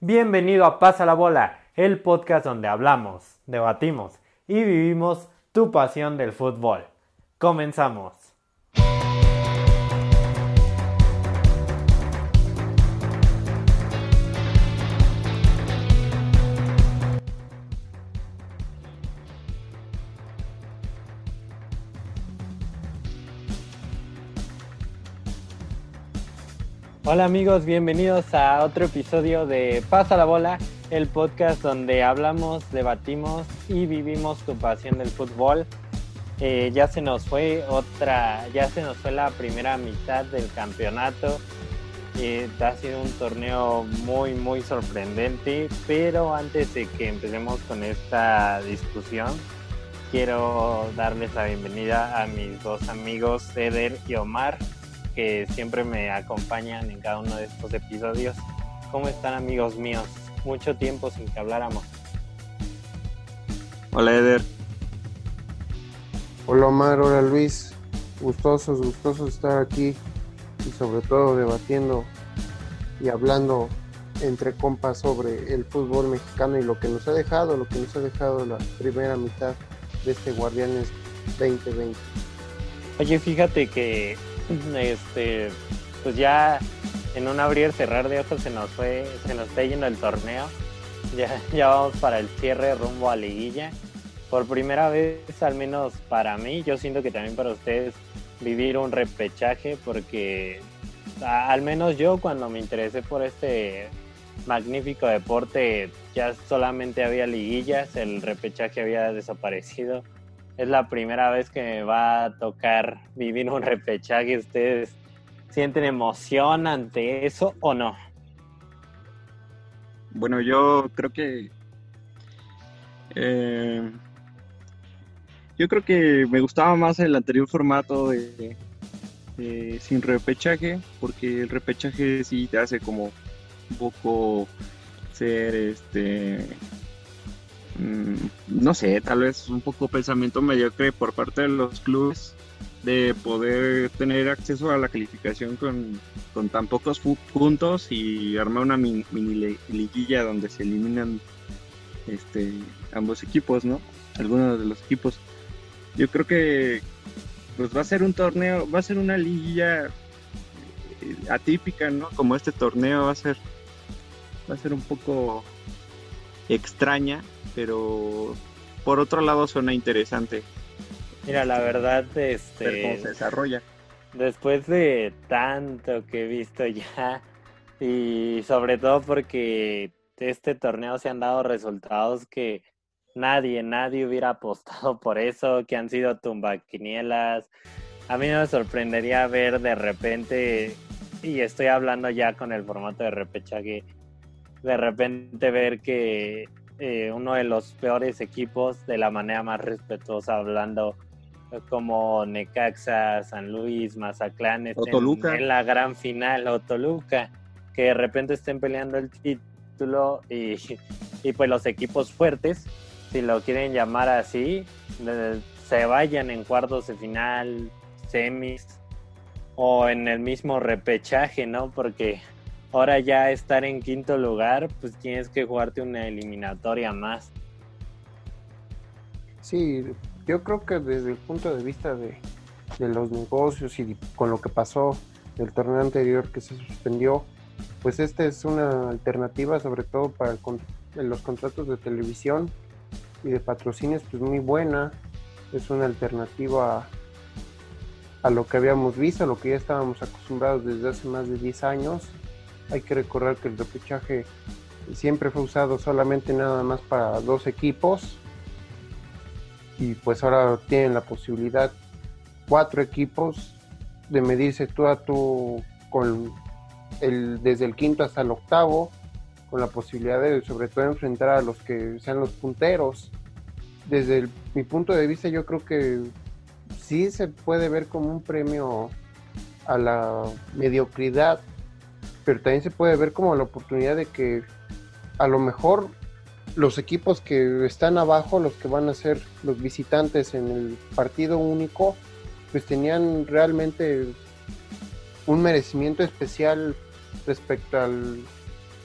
Bienvenido a Pasa la Bola, el podcast donde hablamos, debatimos y vivimos tu pasión del fútbol. Comenzamos. Hola amigos, bienvenidos a otro episodio de Pasa la Bola, el podcast donde hablamos, debatimos y vivimos tu pasión del fútbol. Eh, ya se nos fue otra, ya se nos fue la primera mitad del campeonato. Eh, ha sido un torneo muy, muy sorprendente, pero antes de que empecemos con esta discusión, quiero darles la bienvenida a mis dos amigos, Eder y Omar que siempre me acompañan en cada uno de estos episodios. ¿Cómo están amigos míos? Mucho tiempo sin que habláramos. Hola Eder. Hola Omar, hola Luis. Gustosos, gustosos estar aquí y sobre todo debatiendo y hablando entre compas sobre el fútbol mexicano y lo que nos ha dejado, lo que nos ha dejado la primera mitad de este Guardianes 2020. Oye, fíjate que este, pues ya en un abrir cerrar de ojos se nos fue, se nos está yendo el torneo. Ya, ya vamos para el cierre rumbo a liguilla. Por primera vez, al menos para mí, yo siento que también para ustedes, vivir un repechaje, porque al menos yo cuando me interesé por este magnífico deporte, ya solamente había liguillas, el repechaje había desaparecido es la primera vez que me va a tocar vivir un repechaje. ¿Ustedes sienten emoción ante eso o no? Bueno, yo creo que... Eh, yo creo que me gustaba más el anterior formato de, sin repechaje, porque el repechaje sí te hace como un poco ser este no sé, tal vez un poco pensamiento mediocre por parte de los clubes de poder tener acceso a la calificación con, tan pocos puntos y armar una mini, liguilla donde se eliminan este ambos equipos, ¿no? Algunos de los equipos. Yo creo que pues va a ser un torneo, va a ser una liguilla eh, atípica, ¿no? Como este torneo va a ser va a ser un poco extraña pero por otro lado suena interesante. Mira, la verdad, este... cómo se desarrolla. Después de tanto que he visto ya, y sobre todo porque este torneo se han dado resultados que nadie, nadie hubiera apostado por eso, que han sido tumbaquinielas. A mí no me sorprendería ver de repente, y estoy hablando ya con el formato de repechaje, de repente ver que eh, uno de los peores equipos de la manera más respetuosa, hablando como Necaxa, San Luis, Mazatlán, en la gran final, o Toluca, que de repente estén peleando el título y, y pues los equipos fuertes, si lo quieren llamar así, se vayan en cuartos de final, semis o en el mismo repechaje, ¿no? Porque ahora ya estar en quinto lugar, pues tienes que jugarte una eliminatoria más. Sí, yo creo que desde el punto de vista de, los negocios y con lo que pasó del torneo anterior que se suspendió, pues esta es una alternativa sobre todo para los contratos de televisión y de patrocinios, pues muy buena. Es una alternativa a lo que habíamos visto, a lo que ya estábamos acostumbrados desde hace más de 10 años hay que recordar que el repechaje siempre fue usado solamente nada más para dos equipos. Y pues ahora tienen la posibilidad cuatro equipos de medirse tú a tú con el desde el quinto hasta el octavo con la posibilidad de sobre todo enfrentar a los que sean los punteros. Desde mi punto de vista yo creo que sí se puede ver como un premio a la mediocridad pero también se puede ver como la oportunidad de que a lo mejor los equipos que están abajo, los que van a ser los visitantes en el partido único, pues tenían realmente un merecimiento especial respecto al,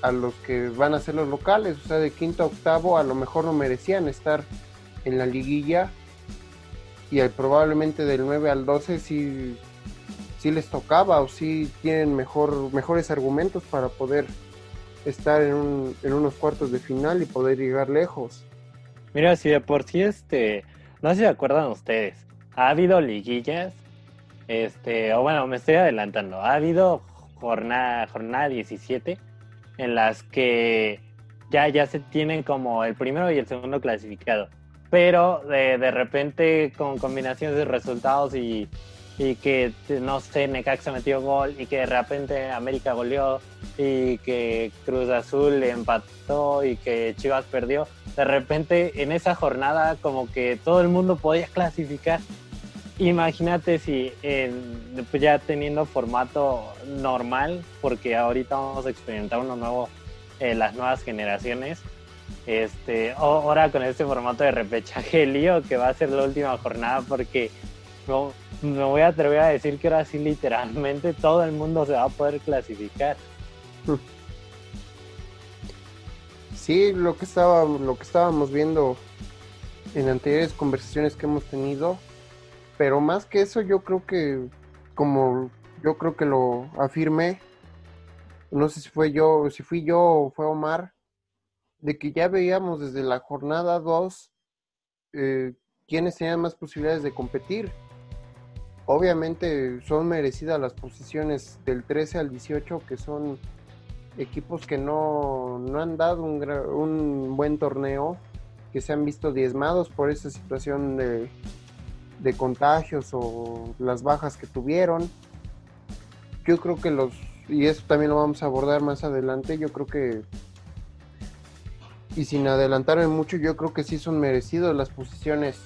a los que van a ser los locales, o sea, de quinto a octavo a lo mejor no merecían estar en la liguilla y probablemente del 9 al 12 sí, sí les tocaba o sí tienen mejor, mejores argumentos para poder estar en, en unos cuartos de final y poder llegar lejos. Mira, si de por sí este, no sé si se acuerdan ustedes, ha habido liguillas, este, o bueno, me estoy adelantando, ha habido jornada, jornada 17 en las que ya, ya se tienen como el primero y el segundo clasificado. Pero de, de repente con combinaciones de resultados y, y que, no sé, Necaxa metió gol y que de repente América goleó y que Cruz Azul empató y que Chivas perdió, de repente en esa jornada como que todo el mundo podía clasificar Imagínate si pues ya teniendo formato normal, porque ahorita vamos a experimentar uno nuevo, en las nuevas generaciones. Este, ahora con este formato de repechaje lío que va a ser la última jornada, porque no, me voy a atrever a decir que ahora sí literalmente todo el mundo se va a poder clasificar. Sí, lo que estaba, lo que estábamos viendo en anteriores conversaciones que hemos tenido pero más que eso, yo creo que, como yo creo que lo afirmé, no sé si fue yo, si fui yo o fue Omar, de que ya veíamos desde la jornada 2 eh, quiénes tenían más posibilidades de competir. Obviamente son merecidas las posiciones del 13 al 18, que son equipos que no, no han dado un, un buen torneo, que se han visto diezmados por esa situación de, de contagios o las bajas que tuvieron. Yo creo que los, y eso también lo vamos a abordar más adelante, yo creo que, y sin adelantarme mucho, yo creo que sí son merecidos las posiciones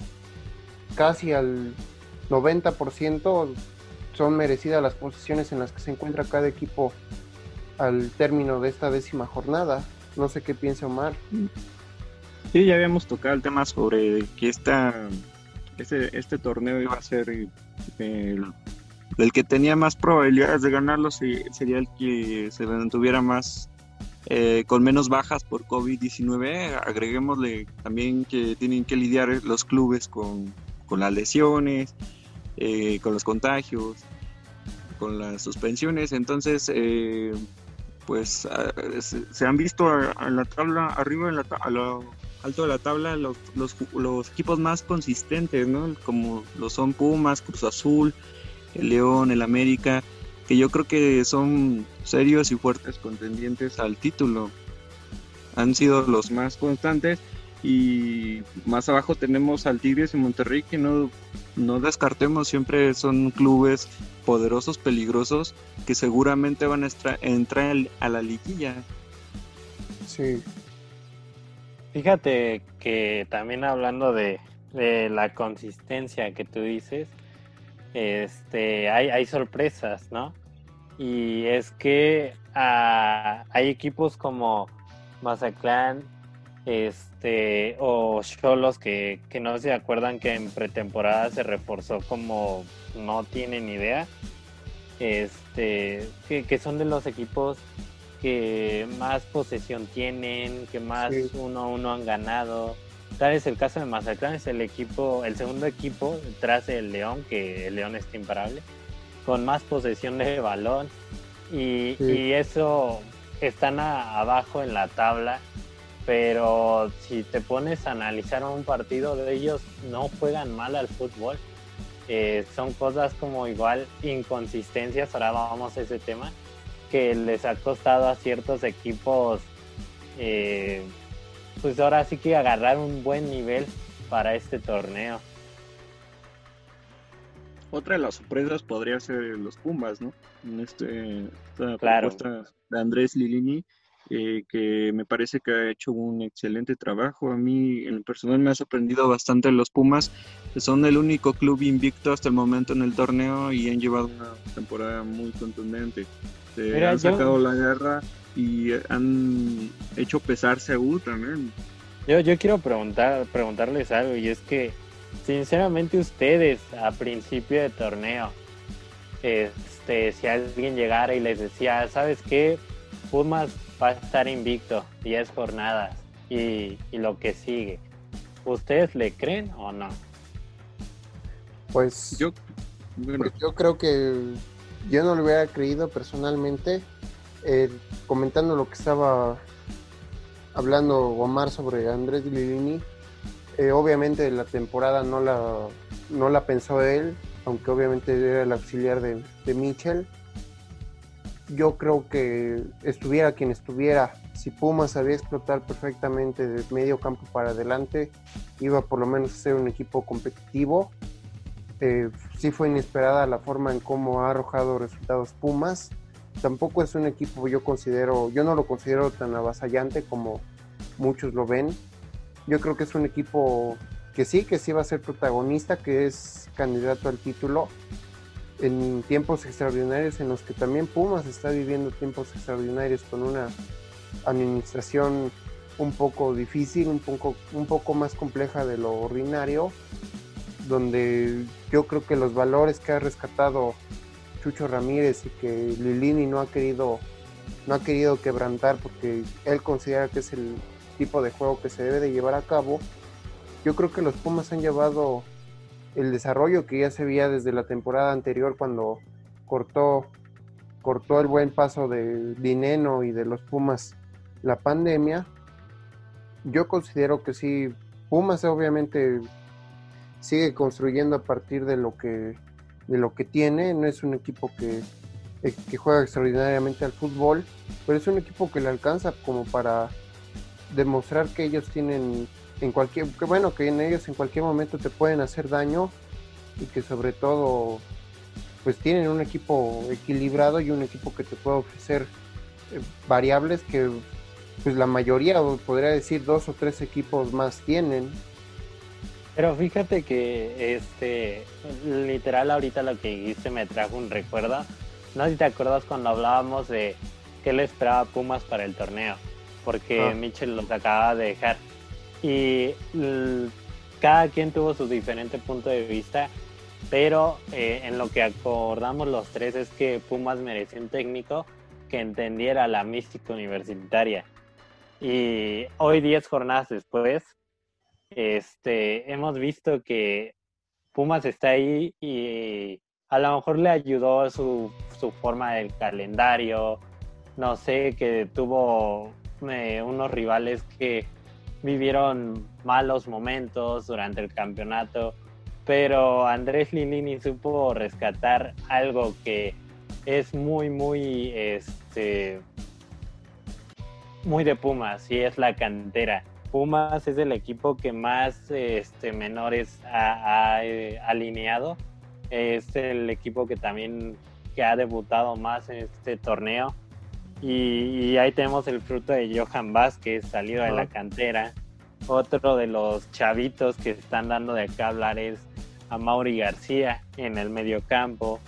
casi al 90% son merecidas las posiciones en las que se encuentra cada equipo al término de esta décima jornada. No sé qué piensa Omar. Sí, ya habíamos tocado el tema sobre que esta este, este torneo iba a ser el, que tenía más probabilidades de ganarlo sería el que se mantuviera más eh, con menos bajas por COVID-19. Agreguémosle también que tienen que lidiar los clubes con, las lesiones, eh, con los contagios, con las suspensiones. Entonces, eh, pues ah, se, han visto en la tabla, arriba en la, tabla alto de la tabla los, los, equipos más consistentes, ¿no? Como lo son Pumas, Cruz Azul, el León, el América, que yo creo que son serios y fuertes contendientes al título. Han sido los más constantes y más abajo tenemos al Tigres y Monterrey que no, no descartemos, siempre son clubes poderosos, peligrosos, que seguramente van a entrar a la liguilla. Sí, Fíjate que también hablando de, la consistencia que tú dices, este, hay, hay sorpresas, ¿no? Y es que ah, hay equipos como Mazatlán este, o Cholos que, que no se acuerdan que en pretemporada se reforzó como no tienen idea. Este, que, que son de los equipos que más posesión tienen, que más uno a uno han ganado. Tal es el caso de Mazatlán, es el equipo, el segundo equipo tras del León, que el León está imparable, con más posesión de balón. Y, eso están abajo en la tabla, pero si te pones a analizar un partido de ellos, no juegan mal al fútbol. Eh, son cosas como igual inconsistencias, ahora vamos a ese tema, que les ha costado a ciertos equipos, eh, pues ahora sí que agarrar un buen nivel para este torneo. Otra de las sorpresas podría ser los Pumas, ¿no? En este, esta propuesta de Andrés Lilini, eh, que me parece que ha hecho un excelente trabajo. A mí, en personal, me ha sorprendido bastante los Pumas, que son el único club invicto hasta el momento en el torneo y han llevado una temporada muy contundente. Este, han sacado la guerra y han hecho pesar Seúl también. Yo, yo quiero preguntar, preguntarles algo y es que, sinceramente, ustedes a principio de torneo, este, si alguien llegara y les decía, ¿sabes qué? Pumas va a estar invicto 10 jornadas y, lo que sigue. ¿Ustedes le creen o no? Pues yo, pues yo creo que yo no lo hubiera creído personalmente. Eh, comentando lo que estaba hablando Omar sobre Andrés Lilini, eh, obviamente la temporada no la, no la pensó él, aunque obviamente era el auxiliar de, de Mitchell yo creo que estuviera quien estuviera, si Pumas sabía explotar perfectamente de medio campo para adelante, iba por lo menos a ser un equipo competitivo. Eh, sí fue inesperada la forma en cómo ha arrojado resultados Pumas. Tampoco es un equipo, yo considero, yo no lo considero tan avasallante como muchos lo ven. Yo creo que es un equipo que sí, que sí va a ser protagonista, que es candidato al título, en tiempos extraordinarios en los que también Pumas está viviendo tiempos extraordinarios con una administración un poco difícil, un poco, un poco más compleja de lo ordinario, donde yo creo que los valores que ha rescatado Chucho Ramírez y que Lilini no ha querido no ha querido quebrantar porque él considera que es el tipo de juego que se debe de llevar a cabo. Yo creo que los Pumas han llevado el desarrollo que ya se veía desde la temporada anterior cuando cortó, cortó el buen paso de Dineno y de los Pumas la pandemia. Yo considero que sí, Pumas obviamente sigue construyendo a partir de lo que, de lo que tiene, no es un equipo que, eh, que juega extraordinariamente al fútbol, pero es un equipo que le alcanza como para demostrar que ellos tienen en cualquier, que bueno, que en ellos en cualquier momento te pueden hacer daño y que sobre todo pues tienen un equipo equilibrado y un equipo que te puede ofrecer eh, variables que pues la mayoría, o podría decir dos o tres equipos más tienen. Pero fíjate que este literal ahorita lo que dijiste me trajo un recuerdo. No sé si te acuerdas cuando hablábamos de qué le esperaba Pumas para el torneo, porque ah. Mitchell los acaba de dejar y cada quien tuvo su diferente punto de vista, pero eh, en lo que acordamos los tres es que Pumas merecía un técnico que entendiera la mística universitaria. Y hoy, 10 jornadas después, este, hemos visto que Pumas está ahí y a lo mejor le ayudó su, su forma del calendario, no sé, que tuvo eh, unos rivales que vivieron malos momentos durante el campeonato, pero Andrés Lilini supo rescatar algo que es muy, muy, este, muy de Pumas y es la cantera. Pumas es el equipo que más este, menores ha, eh, alineado. Es el equipo que también que ha debutado más en este torneo y, ahí tenemos el fruto de Johan Vázquez, salido de la cantera. Otro de los chavitos que están dando de acá hablar es a Mauri García en el medio campo.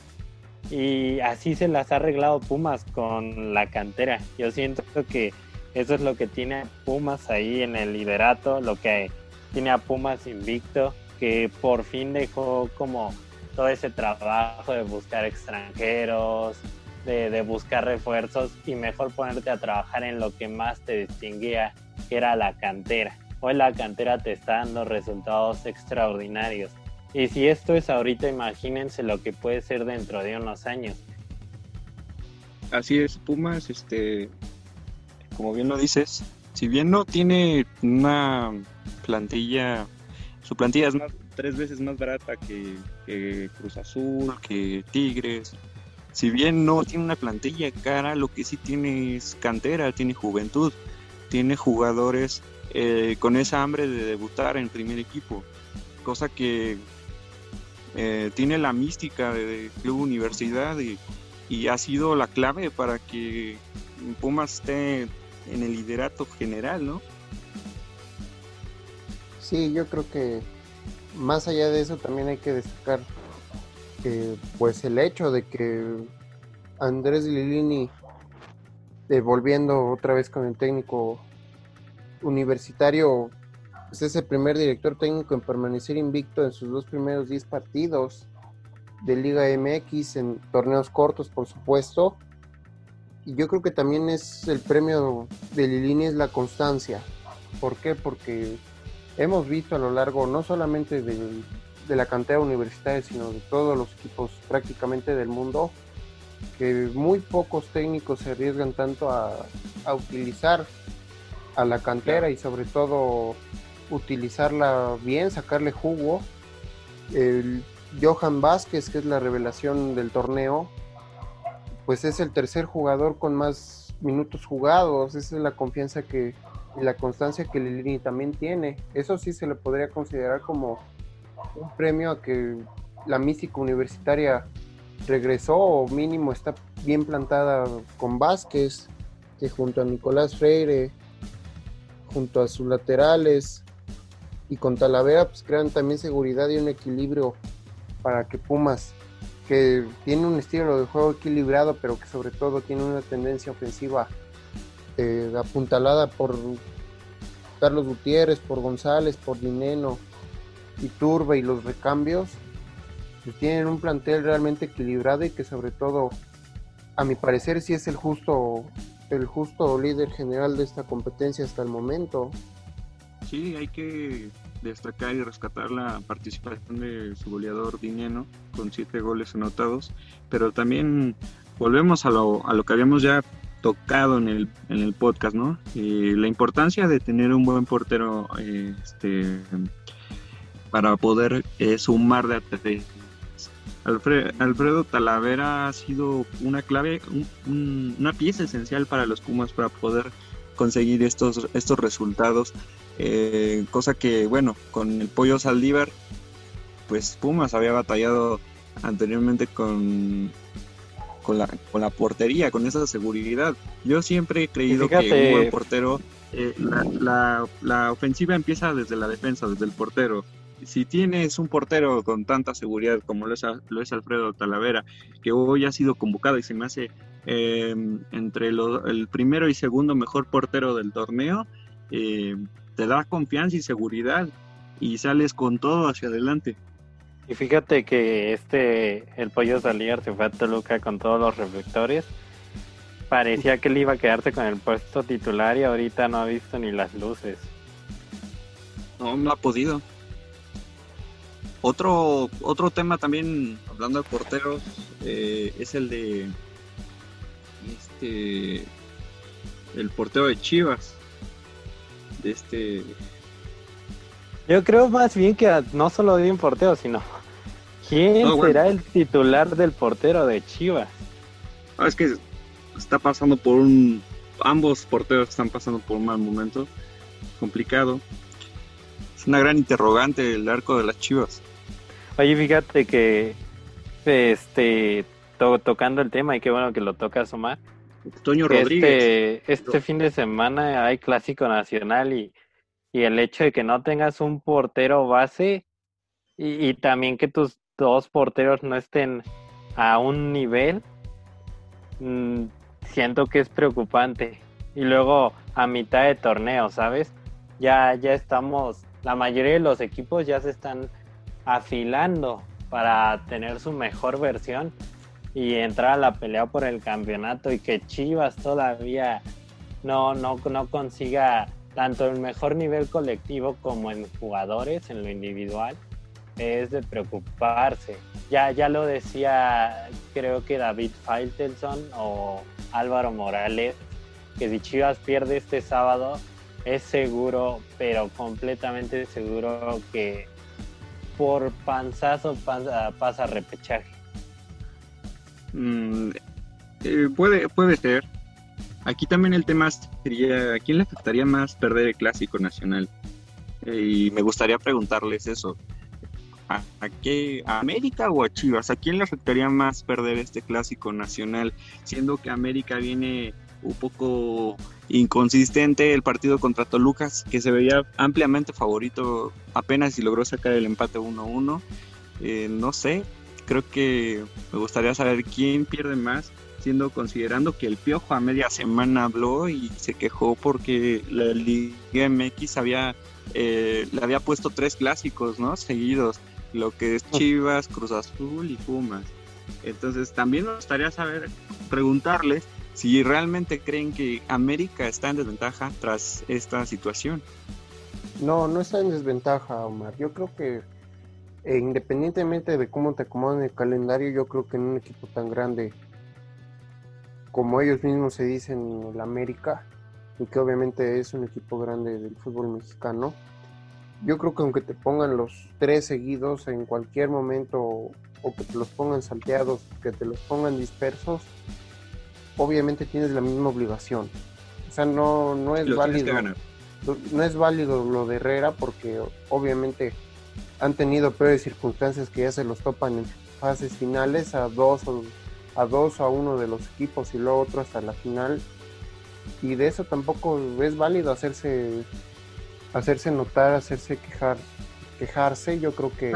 Y así se las ha arreglado Pumas con la cantera. Yo siento que eso es lo que tiene a Pumas ahí en el liderato, lo que tiene a Pumas invicto, que por fin dejó como todo ese trabajo de buscar extranjeros, de, buscar refuerzos y mejor ponerte a trabajar en lo que más te distinguía, que era la cantera. Hoy la cantera te está dando resultados extraordinarios. Y si esto es ahorita, imagínense lo que puede ser dentro de unos años. Así es, Pumas, este, como bien lo dices, si bien no tiene una plantilla, su plantilla es más, tres veces más barata que, que Cruz Azul, que Tigres, si bien no tiene una plantilla cara, lo que sí tiene es cantera, tiene juventud, tiene jugadores eh, con esa hambre de debutar en primer equipo, cosa que eh, tiene la mística de, Club Universidad y, ha sido la clave para que Pumas esté en el liderato general, ¿no? Sí, yo creo que más allá de eso también hay que destacar pues el hecho de que Andrés Lilini, eh, volviendo otra vez con el técnico universitario, pues es el primer director técnico en permanecer invicto en sus dos primeros 10 partidos de Liga MX, en torneos cortos, por supuesto. y yo creo que también es el premio de Lilini es la constancia. ¿Por qué? Porque hemos visto a lo largo no solamente de, la cantera universitaria, sino de todos los equipos prácticamente del mundo, que muy pocos técnicos se arriesgan tanto a, a utilizar a la cantera y sobre todo utilizarla bien, sacarle jugo. El Johan Vázquez, que es la revelación del torneo, pues es el tercer jugador con más minutos jugados. Esa es la confianza que y la constancia que Lilini también tiene. Eso sí se le podría considerar como un premio a que la mística universitaria regresó o mínimo está bien plantada con Vázquez, que junto a Nicolás Freire, junto a sus laterales y con Talavera, pues crean también seguridad y un equilibrio para que Pumas que tiene un estilo de juego equilibrado, pero que sobre todo tiene una tendencia ofensiva eh, apuntalada por Carlos Gutiérrez, por González, por Dineno y Turba y los recambios, pues tienen un plantel realmente equilibrado y que sobre todo, a mi parecer, sí es el justo, el justo líder general de esta competencia hasta el momento. Sí, hay que destacar y rescatar la participación de su goleador Dineno con siete goles anotados, pero también volvemos a lo, a lo que habíamos ya tocado en el, en el podcast, ¿no? la importancia de tener un buen portero este, para poder eh, sumar de ATT. Alfredo Talavera ha sido una clave, una pieza esencial para los Pumas para poder conseguir estos, estos resultados eh, cosa que, bueno, con el pollo Saldívar, pues Pumas había batallado anteriormente con, con, la, con la portería, con esa seguridad. Yo siempre he creído que un buen portero, eh, la, la, ofensiva empieza desde la defensa, desde el portero si tienes un portero con tanta seguridad como lo es, lo es Alfredo Talavera, que hoy ha sido convocado y se me hace eh, entre el primero y segundo mejor portero del torneo, eh, te da confianza y seguridad y sales con todo hacia adelante. Y fíjate que este, el pollo Salier se fue a Toluca con todos los reflectores. Parecía que él iba a quedarse con el puesto titular y ahorita no ha visto ni las luces. No, no ha podido. Otro, otro tema también, hablando de porteros, eh, es el de este el portero de Chivas de este... Yo creo más bien que no solo de un portero, sino ¿quién será el titular del portero de Chivas? Ah, es que está pasando por un... Ambos porteros están pasando por un mal momento, complicado. Es una gran interrogante el arco de las Chivas. Oye, fíjate que este tocando el tema y qué bueno que lo toca Omar Toño Rodríguez. Este, este fin de semana hay clásico nacional y, el hecho de que no tengas un portero base y, también que tus dos porteros no estén a un nivel, mm, siento que es preocupante. Y luego a mitad de torneo, ¿sabes? Ya, ya estamos, la mayoría de los equipos ya se están afilando para tener su mejor versión y entrar a la pelea por el campeonato y que Chivas todavía no, no, no consiga tanto el mejor nivel colectivo como en jugadores, en lo individual, es de preocuparse. Ya, ya lo decía, creo que David Faitelson o Álvaro Morales, que si Chivas pierde este sábado, es seguro, pero completamente seguro que por panzazo pasa, pasa repechaje. Mm, eh, puede, puede ser. Aquí también el tema sería, ¿a quién le afectaría más perder el clásico nacional? Eh, y me gustaría preguntarles eso. ¿A, qué, ¿A América o a Chivas? ¿A quién le afectaría más perder este clásico nacional? Siendo que América viene un poco inconsistente el partido contra Toluca, que se veía ampliamente favorito apenas si logró sacar el empate 1-1. Eh, no sé, creo que me gustaría saber quién pierde más, siendo considerando que el Piojo a media semana habló y se quejó porque la Liga MX había, eh, le había puesto tres clásicos, ¿no? Seguidos, lo que es Chivas, Cruz Azul y Pumas. Entonces también me gustaría saber, preguntarles si realmente creen que América está en desventaja tras esta situación. No, no está en desventaja, Omar. Yo creo que eh, independientemente de cómo te acomodan el calendario, yo creo que en un equipo tan grande como ellos mismos se dicen, el América, y que obviamente es un equipo grande del fútbol mexicano, yo creo que aunque te pongan los tres seguidos en cualquier momento o que te los pongan salteados, que te los pongan dispersos, obviamente tienes la misma obligación. O sea, no, no es válido. No es válido lo de Herrera porque obviamente han tenido peores circunstancias que ya se los topan en fases finales a dos o a dos a uno de los equipos y luego otro hasta la final. Y de eso tampoco es válido hacerse hacerse notar, hacerse quejar, quejarse. Yo creo que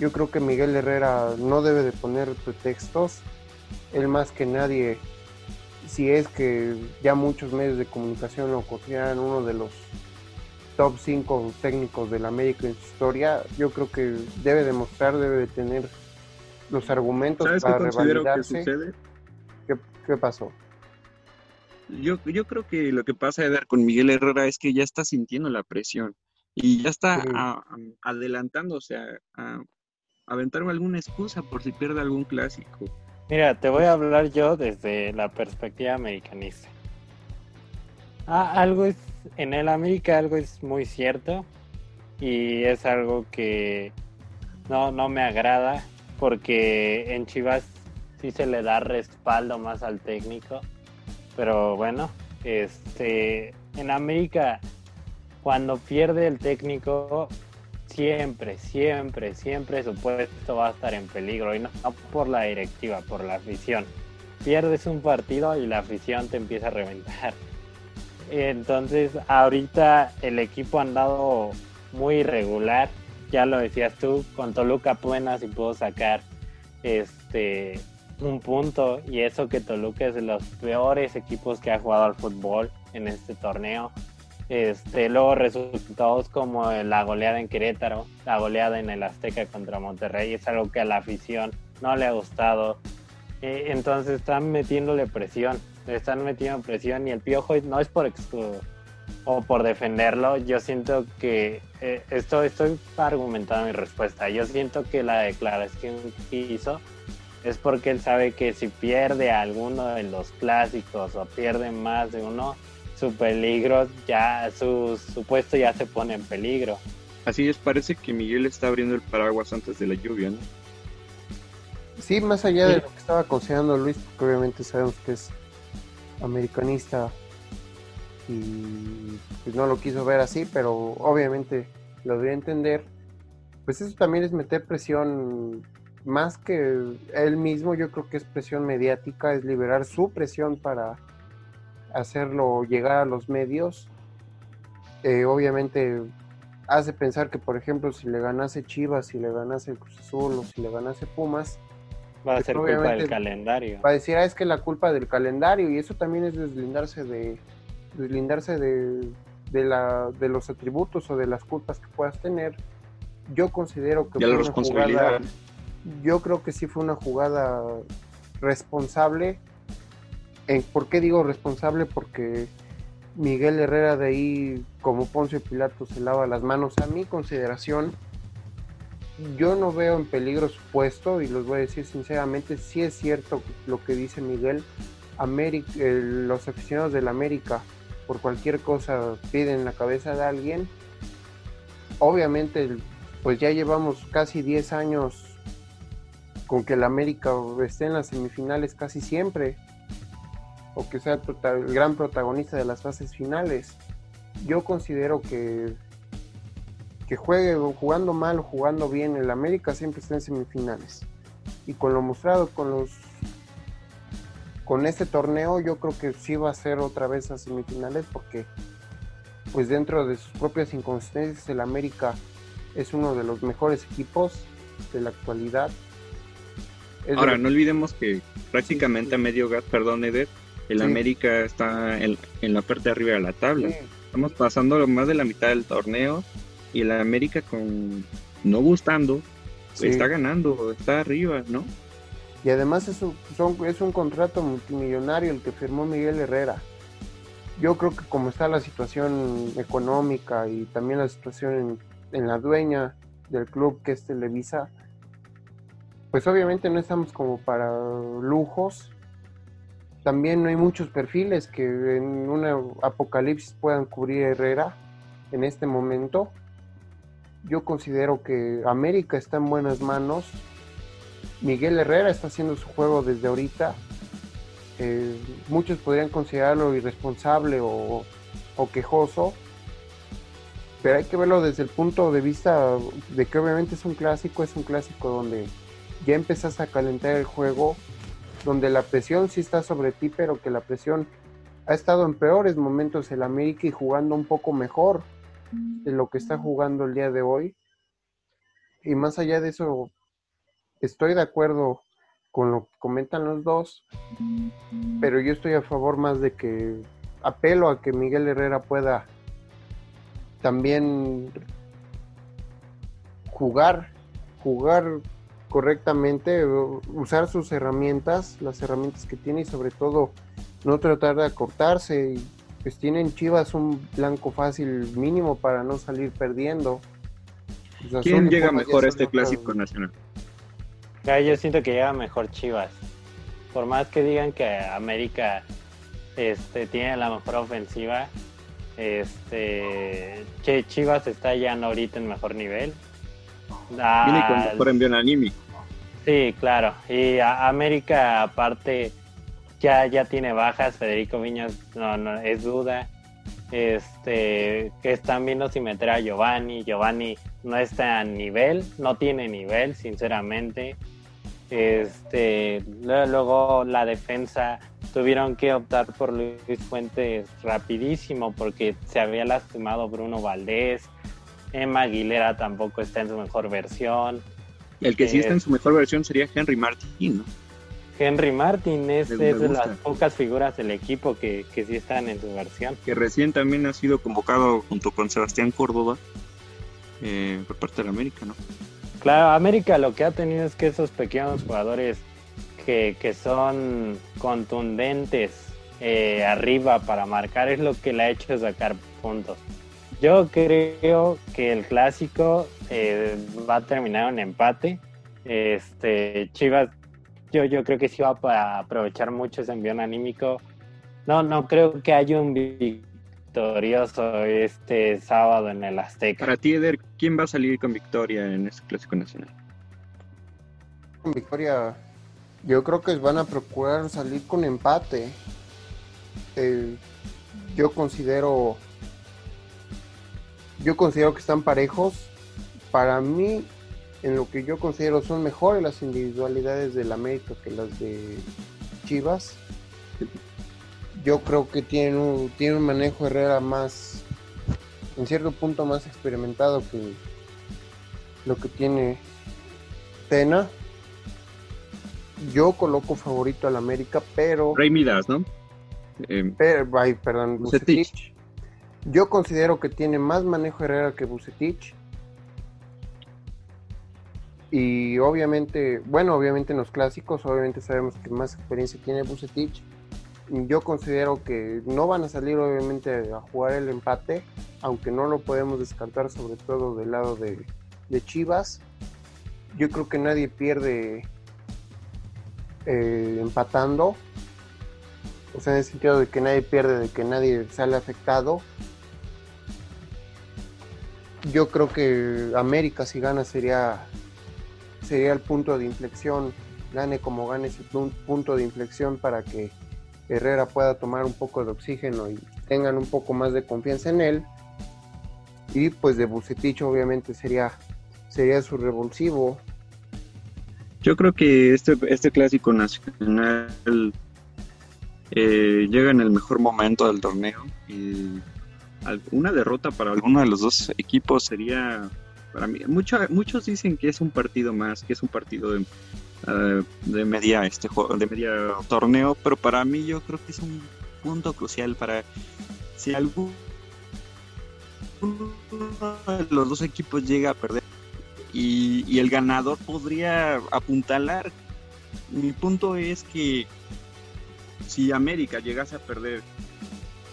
yo creo que Miguel Herrera no debe de poner pretextos. Él más que nadie, si es que ya muchos medios de comunicación lo consideran uno de los top 5 técnicos del América en su historia, yo creo que debe demostrar, debe de tener los argumentos para revalidarse. ¿Qué, ¿Qué, pasó? Yo, yo creo que lo que pasa Eder, con Miguel Herrera es que ya está sintiendo la presión y ya está adelantándose a, aventar alguna excusa por si pierde algún clásico. Mira, te voy a hablar yo desde la perspectiva americanista. Ah, algo es, en el América algo es muy cierto y es algo que no, no me agrada porque en Chivas sí se le da respaldo más al técnico. Pero bueno, este en América cuando pierde el técnico siempre, siempre, siempre su puesto va a estar en peligro y no, por la directiva, por la afición. Pierdes un partido y la afición te empieza a reventar. Entonces, ahorita el equipo ha andado muy irregular ya lo decías tú, con Toluca apenas y pudo sacar este un punto y eso que Toluca es de los peores equipos que ha jugado al fútbol en este torneo. Este, luego resultados como la goleada en Querétaro, la goleada en el Azteca contra Monterrey, es algo que a la afición no le ha gustado. Eh, entonces están metiéndole presión, están metiendo presión y el piojo no es por o por defenderlo, yo siento que eh, esto estoy argumentando mi respuesta. Yo siento que la declaración que hizo es porque él sabe que si pierde alguno de los clásicos o pierde más de uno, su peligro ya, su, su puesto ya se pone en peligro. Así es, parece que Miguel está abriendo el paraguas antes de la lluvia, ¿no? Sí, más allá de lo que estaba aconsejando Luis, porque obviamente sabemos que es americanista y pues no lo quiso ver así, pero obviamente lo debería entender. Pues eso también es meter presión más que él mismo, yo creo que es presión mediática, es liberar su presión para hacerlo llegar a los medios. Eh, obviamente hace pensar que, por ejemplo, si le ganase Chivas, si le ganase el Cruz Azul o si le ganase Pumas, va a pues ser culpa del calendario. Va a decir, ah, es que la culpa del calendario y eso también es deslindarse de, deslindarse de, de, la, de los atributos o de las culpas que puedas tener. Yo considero que fue una jugada, yo creo que sí fue una jugada responsable. ¿Por qué digo responsable? Porque Miguel Herrera de ahí, como Poncio Pilato, se lava las manos. A mi consideración, yo no veo en peligro su puesto y los voy a decir sinceramente, sí es cierto lo que dice Miguel. América, los aficionados del América por cualquier cosa piden la cabeza de alguien. Obviamente, pues ya llevamos casi 10 años con que el América esté en las semifinales casi siempre, o que sea el, gran protagonista de las fases finales. Yo considero que que juegue jugando mal o jugando bien, el América siempre está en semifinales. Y con lo mostrado con los con este torneo yo creo que sí va a ser otra vez a semifinales porque pues dentro de sus propias inconsistencias el América es uno de los mejores equipos de la actualidad. Ahora, no olvidemos que prácticamente a medio gas, perdón Eder, el América está en, la parte de arriba de la tabla. Estamos pasando más de la mitad del torneo y el América con no gustando está ganando, está arriba, ¿no? Y además es un, es un contrato multimillonario el que firmó Miguel Herrera. Yo creo que como está la situación económica y también la situación en, la dueña del club que es Televisa, pues obviamente no estamos como para lujos. También no hay muchos perfiles que en una apocalipsis puedan cubrir Herrera en este momento. Yo considero que América está en buenas manos Miguel Herrera está haciendo su juego desde ahorita. Eh, muchos podrían considerarlo irresponsable o, quejoso, pero hay que verlo desde el punto de vista de que obviamente es un clásico, es un clásico donde ya empezás a calentar el juego, donde la presión sí está sobre ti, pero que la presión ha estado en peores momentos el América y jugando un poco mejor de lo que está jugando el día de hoy. Y más allá de eso, estoy de acuerdo con lo que comentan los dos, pero yo estoy a favor más de que apelo a que Miguel Herrera pueda también jugar, jugar correctamente, usar sus herramientas, las herramientas que tiene y sobre todo no tratar de acortarse. Y pues tienen Chivas un blanco fácil mínimo para no salir perdiendo. ¿Quién llega mejor a este clásico nacional? yo siento que llega mejor Chivas. Por más que digan que América este, tiene la mejor ofensiva, este, que Chivas está ya ahorita en mejor nivel. Viene con mejor envío anímico. Sí, claro. Y América aparte ya, ya tiene bajas. Federico Viñas no, no es duda. Este, que están viendo si meter a Giovanni. Giovanni no está a nivel, no tiene nivel, sinceramente. Este, luego la defensa tuvieron que optar por Luis Fuentes rapidísimo porque se había lastimado Bruno Valdés. Emma Aguilera tampoco está en su mejor versión. El que sí está en su mejor versión sería Henry Martin, ¿no? Henry Martin es, de las pocas figuras del equipo que, que sí están en su versión. Que recién también ha sido convocado junto con Sebastián Córdoba eh, por parte de la América, ¿no? Claro, América lo que ha tenido es que esos pequeños jugadores que, son contundentes eh, arriba para marcar es lo que le ha hecho sacar puntos. Yo creo que el clásico eh, va a terminar en empate. Este Chivas, yo, yo creo que sí va a aprovechar mucho ese envío anímico. No, no creo que haya un victorioso este sábado en el Azteca. Para ti, Eder, ¿quién va a salir con victoria en este Clásico Nacional? Con victoria, yo creo que van a procurar salir con empate. Eh, yo considero, yo considero que están parejos. Para mí, en lo que yo considero son mejores las individualidades del América que las de Chivas yo creo que tiene un, tiene un manejo Herrera más, en cierto punto más experimentado que lo que tiene Tena. Yo coloco favorito al América, pero... Rey Midas, ¿no? Eh, perdón, Bucetich. Yo considero que tiene más manejo Herrera que Bucetich. Y obviamente, bueno, obviamente en los clásicos, obviamente sabemos que más experiencia tiene Bucetich yo considero que no van a salir obviamente a jugar el empate, aunque no lo podemos descartar sobre todo del lado de, Chivas. Yo creo que nadie pierde eh, empatando, o sea, en el sentido de que nadie pierde, de que nadie sale afectado. Yo creo que América si gana sería sería el punto de inflexión, gane como gane ese punto de inflexión para que Herrera pueda tomar un poco de oxígeno y tengan un poco más de confianza en él. Y pues de Bucetich obviamente sería, sería su revulsivo. Yo creo que este, este clásico nacional eh, llega en el mejor momento del torneo. Y una derrota para alguno de los dos equipos sería para mí. muchos dicen que es un partido más, que es un partido de, eh, de media este juego, de media torneo, pero para mí yo creo que es un punto crucial para si alguno de los dos equipos llega a perder y, el ganador podría apuntalar mi punto es que si América llegase a perder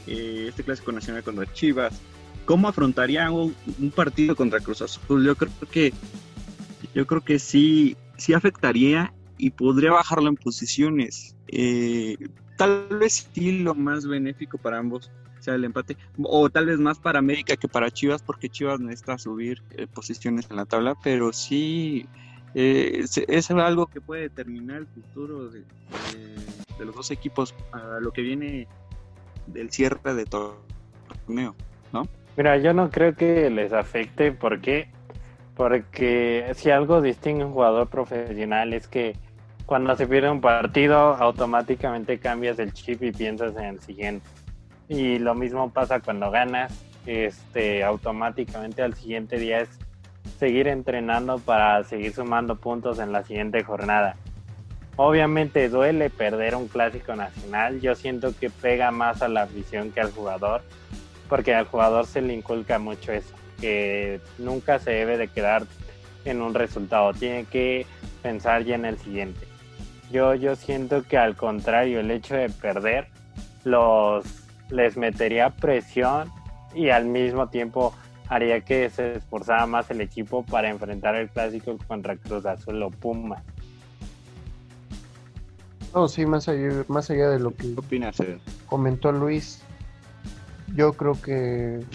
eh, este clásico nacional contra Chivas, ¿cómo afrontaría un, partido contra Cruz Azul? Yo creo que yo creo que sí, sí afectaría y podría bajarlo en posiciones. Eh, tal vez sí lo más benéfico para ambos sea el empate, o tal vez más para América que para Chivas, porque Chivas necesita subir eh, posiciones en la tabla, pero sí es, algo que puede determinar el futuro de, los dos equipos a lo que viene del cierre de torneo, ¿no? Mira, yo no creo que les afecte, ¿por qué? Porque si algo distingue a un jugador profesional es que cuando se pierde un partido, automáticamente cambias el chip y piensas en el siguiente. Y lo mismo pasa cuando ganas, este, automáticamente al siguiente día es seguir entrenando para seguir sumando puntos en la siguiente jornada. Obviamente duele perder un clásico nacional, yo siento que pega más a la afición que al jugador, porque al jugador se le inculca mucho eso, que nunca se debe de quedar en un resultado, tiene que pensar ya en el siguiente. Yo, yo siento que al contrario, el hecho de perder los les metería presión y al mismo tiempo haría que se esforzara más el equipo para enfrentar el clásico contra Cruz Azul o Puma. No, sí, más allá, más allá de lo que opinas, comentó Luis, yo creo que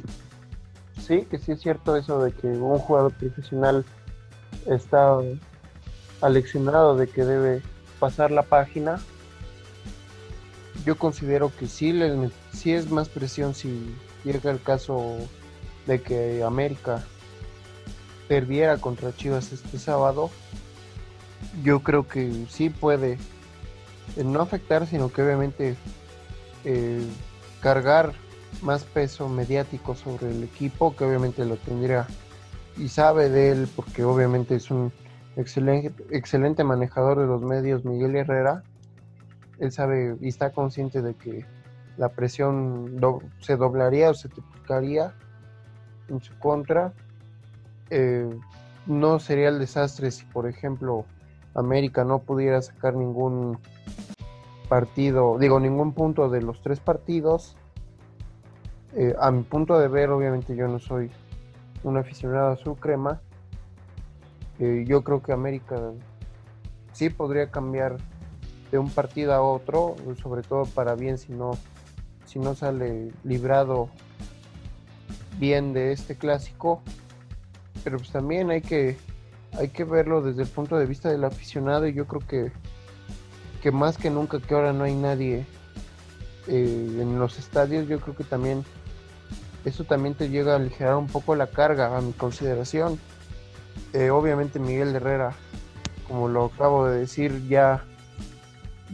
sí, que sí es cierto eso de que un jugador profesional está aleccionado de que debe pasar la página. Yo considero que sí, le, sí es más presión si llega el caso de que América perdiera contra Chivas este sábado, yo creo que sí puede no afectar, sino que obviamente eh, cargar más peso mediático sobre el equipo, que obviamente lo tendría y sabe de él, porque obviamente es un excelente, excelente manejador de los medios, Miguel Herrera. Él sabe y está consciente de que la presión se doblaría o se triplicaría en su contra. Eh, no sería el desastre si, por ejemplo, América no pudiera sacar ningún partido, digo, ningún punto de los tres partidos. Eh, a mi punto de ver, obviamente yo no soy un aficionado a su crema. Eh, yo creo que América sí podría cambiar de un partido a otro, sobre todo para bien si no, si no sale librado bien de este clásico, pero pues también hay que, hay que verlo desde el punto de vista del aficionado y yo creo que, que más que nunca que ahora no hay nadie eh, en los estadios, yo creo que también eso también te llega a aligerar un poco la carga a mi consideración. Eh, obviamente Miguel Herrera, como lo acabo de decir, ya,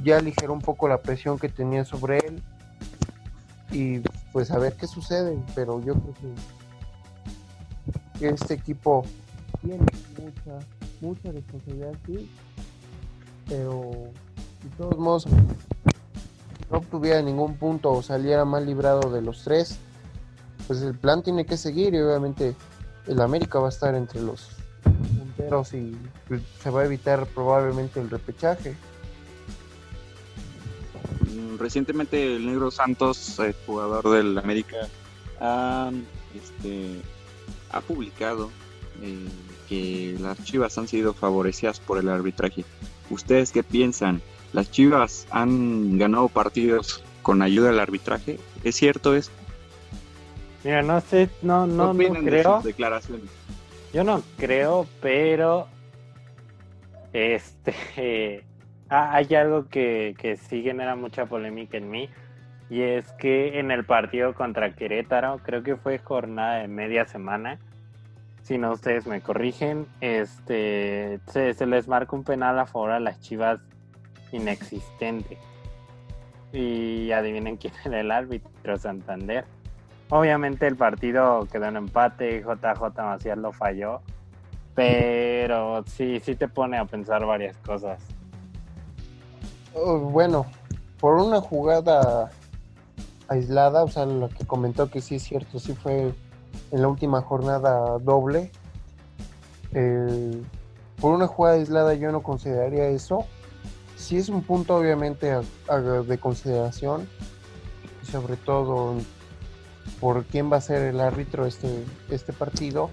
ya aligeró un poco la presión que tenía sobre él y pues a ver qué sucede, pero yo creo que este equipo tiene mucha, mucha responsabilidad, sí, pero de todos modos no obtuviera ningún punto o saliera mal librado de los tres, pues el plan tiene que seguir y obviamente el América va a estar entre los punteros y pues, se va a evitar probablemente el repechaje recientemente el Negro Santos, el jugador del América, ha, este, ha publicado eh, que las Chivas han sido favorecidas por el arbitraje. ¿Ustedes qué piensan? ¿Las Chivas han ganado partidos con ayuda del arbitraje? ¿Es cierto eso? Mira, no sé, no, no, no creo. declaraciones? Yo no creo, pero este hay algo que, que sí genera mucha polémica en mí y es que en el partido contra Querétaro, creo que fue jornada de media semana, si no ustedes me corrigen, este se, se les marca un penal a favor a las Chivas inexistente. Y adivinen quién era el árbitro, Santander. Obviamente el partido quedó en empate, JJ Macías lo falló, pero sí, sí te pone a pensar varias cosas. Oh, bueno, por una jugada aislada, o sea, lo que comentó que sí es cierto, sí fue en la última jornada doble. Eh, por una jugada aislada yo no consideraría eso, sí es un punto obviamente de consideración y sobre todo por quién va a ser el árbitro este, este partido.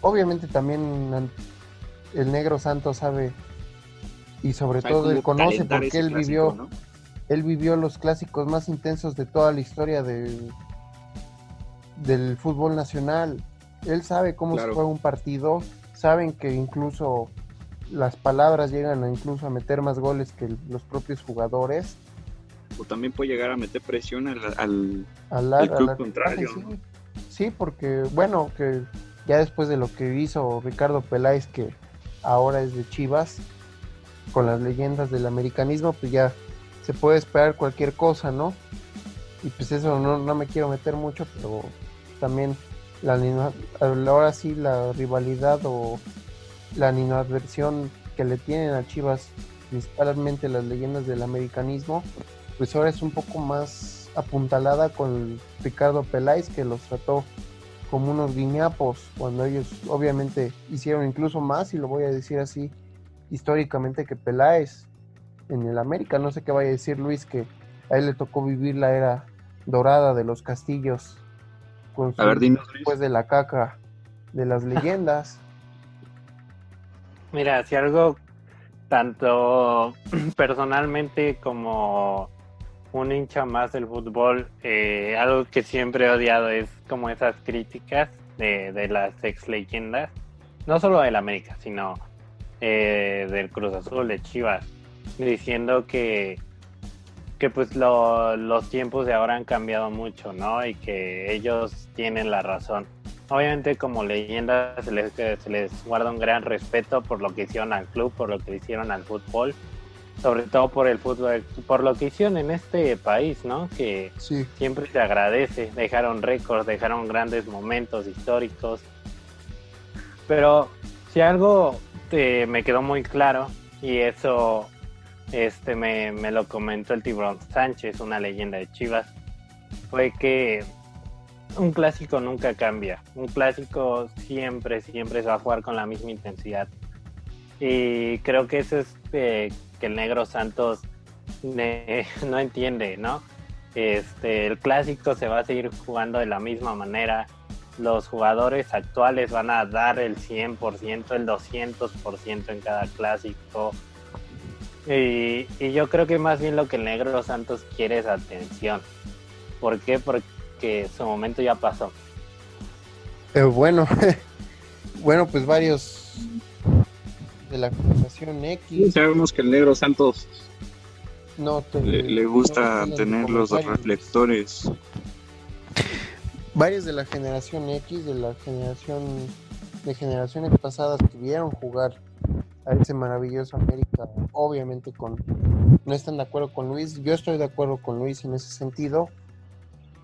Obviamente también el negro Santos sabe y sobre todo él conoce porque él vivió él vivió los clásicos más intensos de toda la historia de, del fútbol nacional. Él sabe cómo se juega un partido, saben que incluso las palabras llegan a incluso a meter más goles que los propios jugadores. O también puede llegar a meter presión al, al, club contrario. Sí. porque bueno, que ya después de lo que hizo Ricardo Peláez, que ahora es de Chivas, con las leyendas del americanismo, pues ya se puede esperar cualquier cosa, ¿no? Y pues eso no, no me quiero meter mucho, pero también la ahora sí la rivalidad o la animadversión que le tienen a Chivas, principalmente las leyendas del americanismo, pues ahora es un poco más apuntalada con Ricardo Peláez, que los trató como unos guiñapos, cuando ellos obviamente hicieron incluso más, y lo voy a decir así, históricamente que Peláez en el América. No sé qué vaya a decir Luis, que a él le tocó vivir la era dorada de los castillos a ver, después de la caca de las leyendas. Mira, si algo tanto personalmente como un hincha más del fútbol, eh, algo que siempre he odiado es como esas críticas de, las ex leyendas, no solo del América, sino eh, del Cruz Azul, de Chivas, diciendo que que pues los tiempos de ahora han cambiado mucho, ¿no? Y que ellos tienen la razón. Obviamente como leyenda se les, se les guarda un gran respeto por lo que hicieron al club, por lo que hicieron al fútbol, sobre todo por el fútbol, por lo que hicieron en este país, ¿no? Que siempre se agradece, dejaron récords, dejaron grandes momentos históricos. Pero si algo eh, me quedó muy claro, y eso este me, lo comentó el Tiburón Sánchez, una leyenda de Chivas, fue que un clásico nunca cambia. Un clásico siempre, siempre se va a jugar con la misma intensidad. Y creo que eso es eh, que el Negro Santos no entiende, ¿no? Este, el clásico se va a seguir jugando de la misma manera. Los jugadores actuales van a dar el 100%, el 200% en cada clásico y, yo creo que más bien lo que el Negro Santos quiere es atención. ¿Por qué? Porque su momento ya pasó. Pero bueno, bueno, pues varios de la generación X. sabemos que el Negro Santos no le, gusta tener los reflectores. Varios de la generación X, de la generación de generaciones pasadas que vieron jugar a ese maravilloso América, obviamente con no están de acuerdo con Luis. Yo estoy de acuerdo con Luis en ese sentido,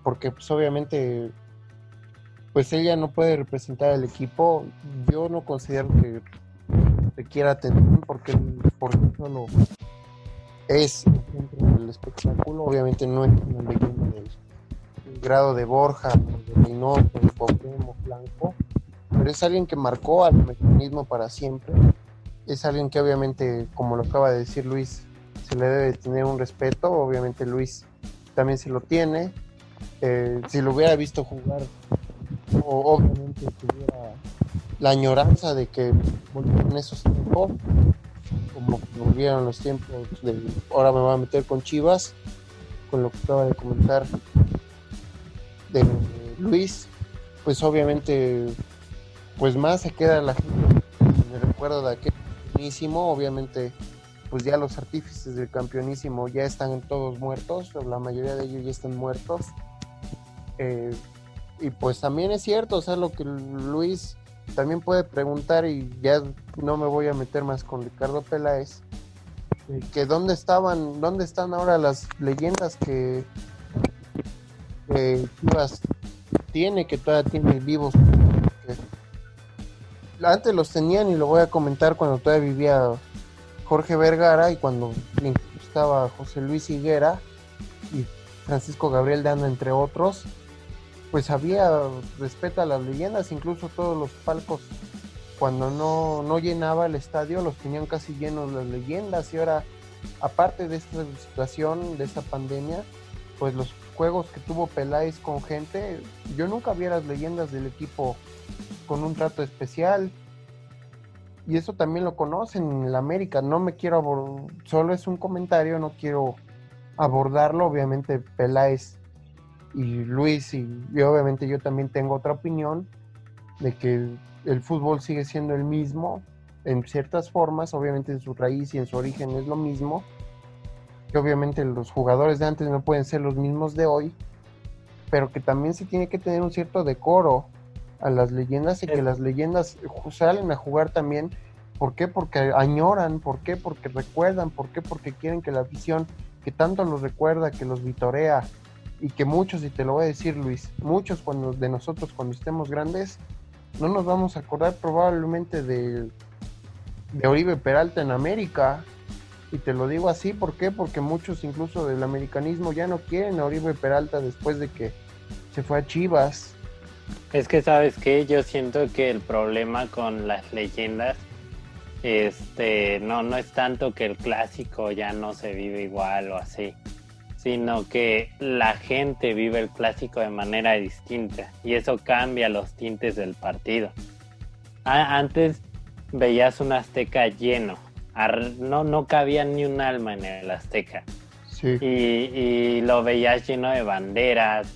porque pues obviamente pues ella no puede representar al equipo. Yo no considero que requiera atención porque por solo es el espectáculo. Obviamente no es una leyenda del grado de Borja, de Reynoso, de Cuauhtémoc Blanco, pero es alguien que marcó al mecanismo para siempre es alguien que obviamente, como lo acaba de decir Luis, se le debe tener un respeto. Obviamente Luis también se lo tiene. Eh, si lo hubiera visto jugar, o obviamente tuviera la añoranza de que volvieron esos tiempos, como volvieron los tiempos de ahora me voy a meter con Chivas, con lo que acaba de comentar de Luis, pues obviamente, pues más se queda la gente me recuerdo de aquel obviamente pues ya los artífices del campeonísimo ya están todos muertos, la mayoría de ellos ya están muertos. Eh, y pues también es cierto, o sea, lo que Luis también puede preguntar y ya no me voy a meter más con Ricardo Peláez, eh, que dónde estaban, dónde están ahora las leyendas que, que tiene, que todavía tiene vivos antes los tenían y lo voy a comentar cuando todavía vivía Jorge Vergara y cuando estaba José Luis Higuera y Francisco Gabriel Dana, entre otros, pues había respeto a las leyendas, incluso todos los palcos cuando no, no llenaba el estadio los tenían casi llenos las leyendas y ahora aparte de esta situación, de esta pandemia, pues los juegos que tuvo Peláez con gente, yo nunca vi las leyendas del equipo con un trato especial. Y eso también lo conocen en el América. No me quiero solo es un comentario, no quiero abordarlo. Obviamente Peláez y Luis y, y obviamente yo también tengo otra opinión de que el fútbol sigue siendo el mismo en ciertas formas, obviamente en su raíz y en su origen es lo mismo, que obviamente los jugadores de antes no pueden ser los mismos de hoy, pero que también se tiene que tener un cierto decoro a las leyendas y que las leyendas salen a jugar también. ¿Por qué? Porque añoran, ¿por qué? Porque recuerdan, ¿por qué? Porque quieren que la afición que tanto los recuerda, que los vitorea y que muchos, y te lo voy a decir Luis, muchos cuando, de nosotros cuando estemos grandes, no nos vamos a acordar probablemente de, de Oribe Peralta en América. Y te lo digo así, ¿por qué? Porque muchos incluso del americanismo ya no quieren a Oribe Peralta después de que se fue a Chivas. Es que sabes que yo siento que el problema con las leyendas este no no es tanto que el clásico ya no se vive igual o así, sino que la gente vive el clásico de manera distinta y eso cambia los tintes del partido. antes veías un Azteca lleno, no, no cabía ni un alma en el Azteca. Y, y, lo veías lleno de banderas,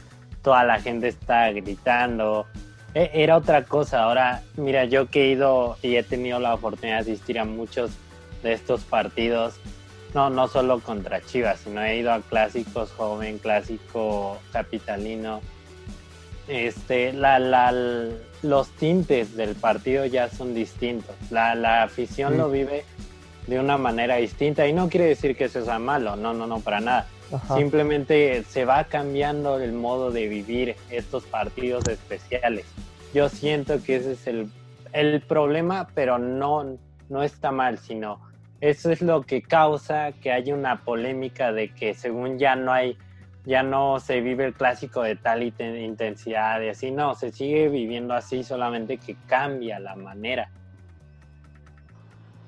toda la gente está gritando. E, era otra cosa. Ahora, mira, yo que he ido y he tenido la oportunidad de asistir a muchos de estos partidos, no, no solo contra Chivas, sino he ido a clásicos joven, clásico capitalino. Este, la, la, los tintes del partido ya son distintos. La, la afición lo vive de una manera distinta y no quiere decir que eso sea malo, no, no, no, para nada. Simplemente se va cambiando el modo de vivir estos partidos especiales. Yo siento que ese es el, el problema, pero no, no está mal, sino eso es lo que causa que haya una polémica de que según ya no hay, ya no se vive el clásico de tal intensidad y así, no, se sigue viviendo así, solamente que cambia la manera.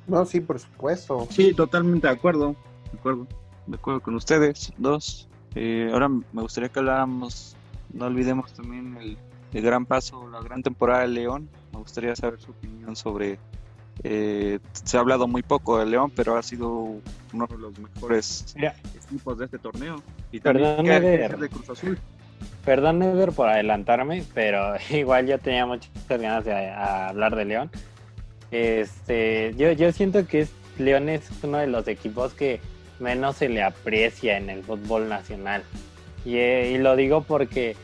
No, sí, por supuesto. Sí, totalmente de acuerdo, de acuerdo de acuerdo con ustedes, dos. Eh, ahora me gustaría que habláramos, no olvidemos también el, gran paso, la gran temporada de León. Me gustaría saber su opinión sobre. Eh, se ha hablado muy poco de León, pero ha sido uno de los mejores equipos de este torneo. Y Perdón, Eder, de Cruz Azul. Perdón, Eder, por adelantarme, pero igual yo tenía muchas ganas de hablar de León. Este, yo, yo siento que es, León es uno de los equipos que menos se le aprecia en el fútbol nacional. Y, eh, lo digo porque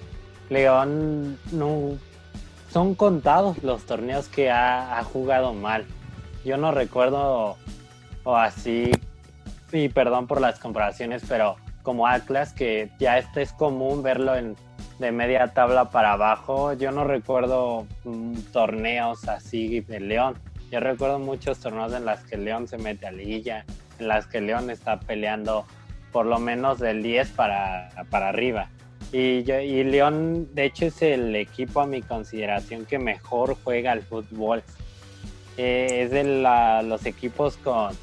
León no son contados los torneos que ha, jugado mal. Yo no recuerdo o así, y perdón por las comparaciones, pero como Atlas, que ya este es común verlo en, de media tabla para abajo, yo no recuerdo mm, torneos así de León. Yo recuerdo muchos torneos en los que León se mete a liguilla, en las que León está peleando por lo menos del 10 para, para arriba. Y, y León, de hecho, es el equipo a mi consideración que mejor juega al fútbol. Eh, es de los equipos con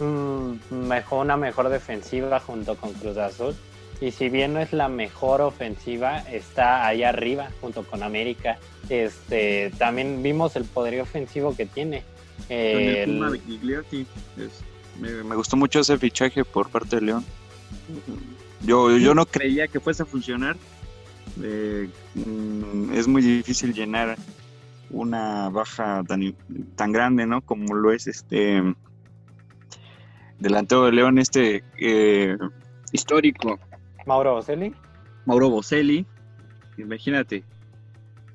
mm, mejor, una mejor defensiva junto con Cruz Azul. Y si bien no es la mejor ofensiva, está ahí arriba junto con América. Este, también vimos el poder ofensivo que tiene. el, me, gustó mucho ese fichaje por parte de León. Yo, yo no creía que fuese a funcionar. Eh, mm, es muy difícil llenar una baja tan, tan grande, ¿no? Como lo es este delantero de León, este eh, histórico. Mauro Boselli. Mauro Boselli. Imagínate,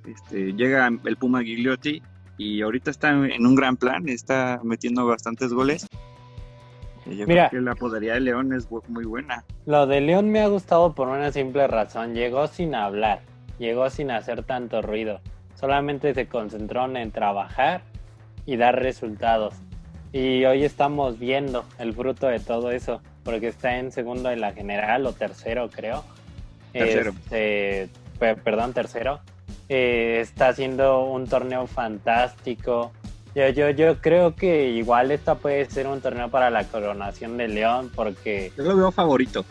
este, llega el Puma Gigliotti y ahorita está en un gran plan, está metiendo bastantes goles. Yo Mira, creo que la podería de León es muy buena. Lo de León me ha gustado por una simple razón. Llegó sin hablar, llegó sin hacer tanto ruido. Solamente se concentró en trabajar y dar resultados. Y hoy estamos viendo el fruto de todo eso, porque está en segundo en la general o tercero, creo. Tercero. Este, perdón, tercero. Eh, está haciendo un torneo fantástico Yo, yo, yo creo que igual esta puede ser un torneo para la coronación de León porque... Yo lo veo favorito.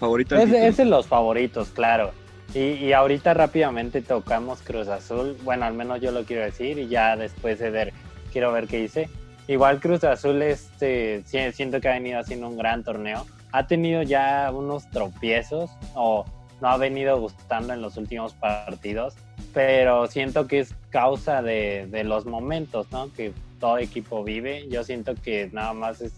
Favorito. Es, es de los favoritos, claro. Y, y, ahorita rápidamente tocamos Cruz Azul. Bueno, al menos yo lo quiero decir y ya después de ver, quiero ver qué dice. Igual Cruz Azul, este, siento que ha venido haciendo un gran torneo. Ha tenido ya unos tropiezos o no ha venido gustando en los últimos partidos, pero siento que es causa de, de los momentos, ¿no? Que todo equipo vive. Yo siento que nada más es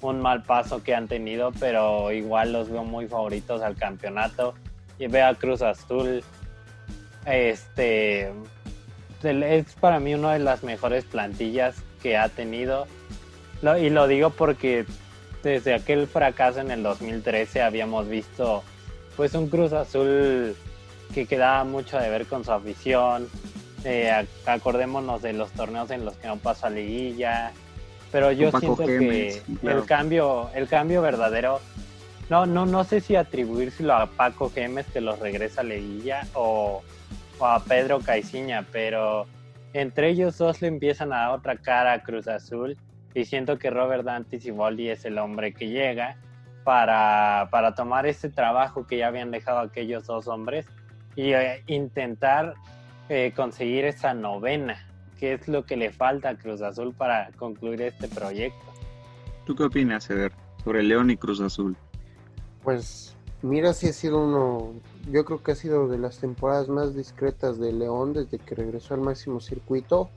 un mal paso que han tenido, pero igual los veo muy favoritos al campeonato. Y veo a Cruz Azul, este, es para mí una de las mejores plantillas que ha tenido. y lo digo porque desde aquel fracaso en el 2013 habíamos visto pues un Cruz Azul que quedaba mucho de ver con su afición. Eh, acordémonos de los torneos en los que no pasa liguilla. Pero yo siento que el cambio, el cambio verdadero, no, no, no sé si atribuírselo a Paco Gemes que los regresa a liguilla o, a Pedro Caiciña, pero entre ellos dos le empiezan a dar otra cara a Cruz Azul y siento que Robert Dante Siboldi es el hombre que llega para, para tomar ese trabajo que ya habían dejado aquellos dos hombres y eh, intentar eh, conseguir esa novena, que es lo que le falta a Cruz Azul para concluir este proyecto. ¿Tú qué opinas, Eder, sobre León y Cruz Azul? Pues mira, si ha sido uno yo creo que ha sido de las temporadas más discretas de León desde que regresó al máximo circuito.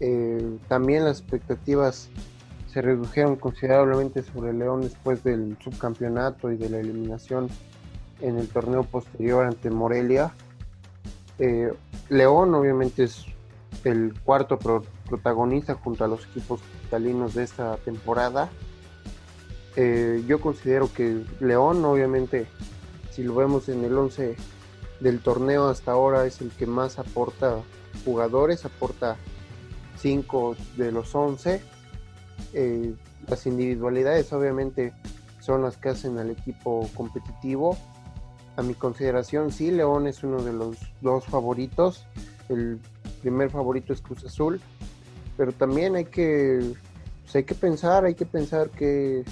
Eh, también las expectativas se redujeron considerablemente sobre León después del subcampeonato y de la eliminación en el torneo posterior ante Morelia. Eh, León obviamente es el cuarto protagonista junto a los equipos italianos de esta temporada. Eh, yo considero que León obviamente si lo vemos en el 11 del torneo hasta ahora es el que más aporta jugadores, aporta 5 de los 11. Eh, las individualidades obviamente son las que hacen al equipo competitivo. A mi consideración, sí, León es uno de los dos favoritos. El primer favorito es Cruz Azul. Pero también hay que, pues hay que pensar, hay que pensar que,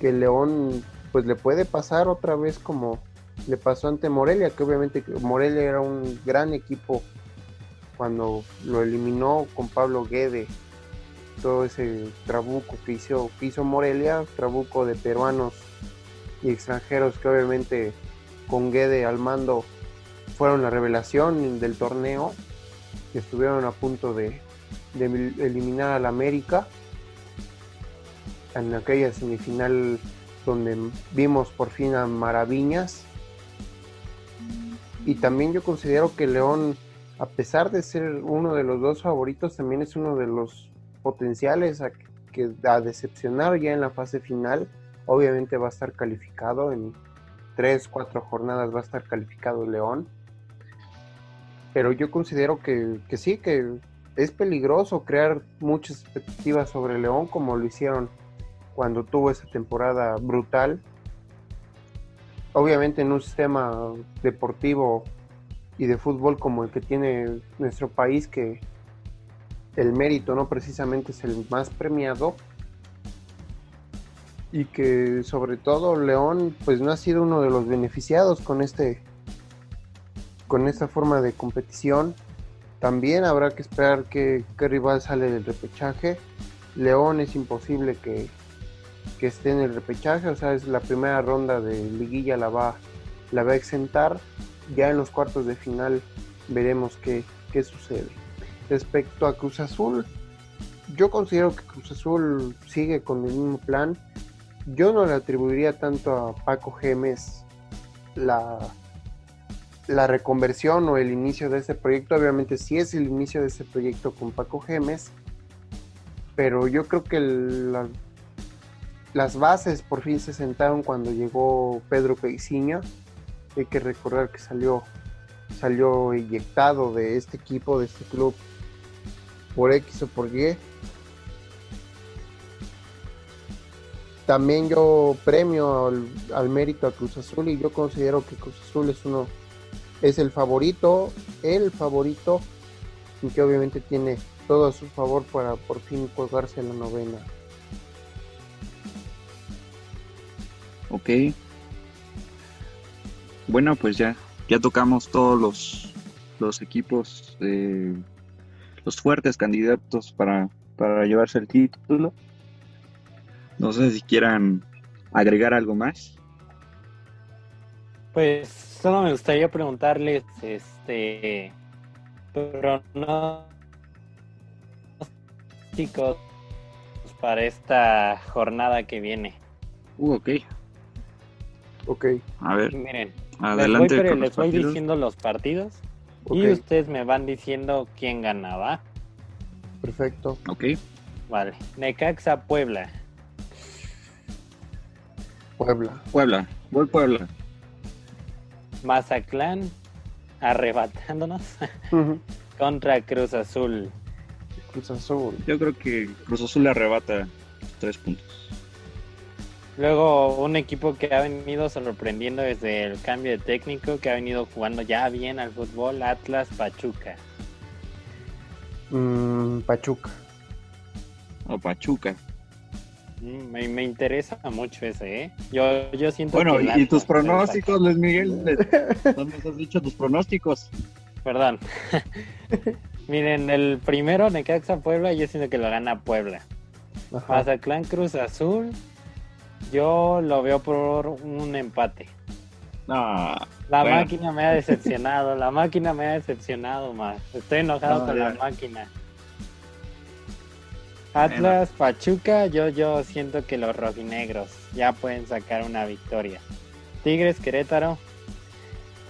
que León pues le puede pasar otra vez como le pasó ante Morelia, que obviamente Morelia era un gran equipo cuando lo eliminó con Pablo Guede, todo ese trabuco que hizo, Morelia, trabuco de peruanos y extranjeros que obviamente con Guede al mando fueron la revelación del torneo, que estuvieron a punto de, de eliminar al América en aquella semifinal donde vimos por fin a Maraviñas. Y también yo considero que León, a pesar de ser uno de los dos favoritos, también es uno de los potenciales a, que, a decepcionar ya en la fase final. Obviamente va a estar calificado en tres, cuatro jornadas va a estar calificado León. Pero yo considero que, que sí, que es peligroso crear muchas expectativas sobre León como lo hicieron cuando tuvo esa temporada brutal. Obviamente en un sistema deportivo y de fútbol como el que tiene nuestro país, que el mérito no precisamente es el más premiado. Y que sobre todo León pues no ha sido uno de los beneficiados con este con esta forma de competición. También habrá que esperar que qué rival sale del repechaje. León es imposible que que esté en el repechaje, o sea, es la primera ronda de liguilla la va, la va a exentar. Ya en los cuartos de final veremos qué, qué sucede. Respecto a Cruz Azul, yo considero que Cruz Azul sigue con el mismo plan. Yo no le atribuiría tanto a Paco Gemes la, la reconversión o el inicio de este proyecto. Obviamente sí es el inicio de este proyecto con Paco Gemes, pero yo creo que la, las bases por fin se sentaron cuando llegó Pedro Caiciña. Hay que recordar que salió, salió inyectado de este equipo, de este club, por X o por Y. También yo premio al, mérito a Cruz Azul y yo considero que Cruz Azul es uno, es el favorito, el favorito, y que obviamente tiene todo a su favor para por fin colgarse la novena. Ok. Bueno, pues ya, ya tocamos todos los, los equipos, eh, los fuertes candidatos para, para llevarse el título. No sé si quieran agregar algo más. Pues solo me gustaría preguntarles, este, chicos para esta jornada que viene. Uh, ok. Ok. A ver, Miren, adelante. les voy, con los les voy diciendo los partidos y ustedes me van diciendo quién ganaba. perfecto. Ok. Vale, Necaxa Puebla, Puebla. Puebla. Voy Puebla. Mazatlán arrebatándonos contra Cruz Azul. Cruz Azul. Yo creo que Cruz Azul le arrebata tres puntos. Luego un equipo que ha venido sorprendiendo desde el cambio de técnico, que ha venido jugando ya bien al fútbol, Atlas Pachuca. Mm, Pachuca. O Pachuca. Mm, Me, me interesa mucho ese, ¿eh? Yo, yo siento Bueno, que el y tus pronósticos, Luis Miguel. ¿Dónde has dicho tus pronósticos? Perdón. Miren, el primero, Necaxa Puebla, yo siento que lo gana Puebla. Ajá. Mazatlán Cruz Azul, yo lo veo por un empate. No, La Bueno. máquina me ha decepcionado, la máquina me ha decepcionado más. Estoy enojado No, con ya. la máquina. Atlas, Pachuca, yo, yo siento que los rojinegros ya pueden sacar una victoria. Tigres, Querétaro,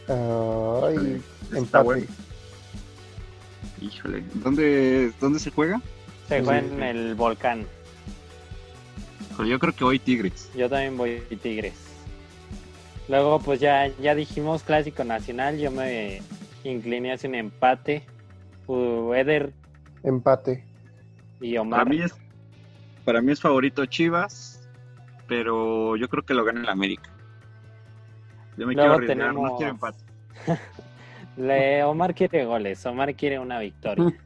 Ay, está empate. bueno. Híjole, ¿dónde, ¿dónde se juega? se Sí, juega sí. en el volcán. Híjole, Yo creo que hoy Tigres. Yo también voy Tigres. Luego, pues ya, ya dijimos clásico nacional, yo me incliné hacia un empate. Uh, Eder Empate. y Para Omar. mí es, para mí es favorito Chivas, pero yo creo que lo gana el América. Yo me Luego quiero arriesgar, no tenemos- quiero empate. Le- Omar quiere goles, Omar quiere una victoria.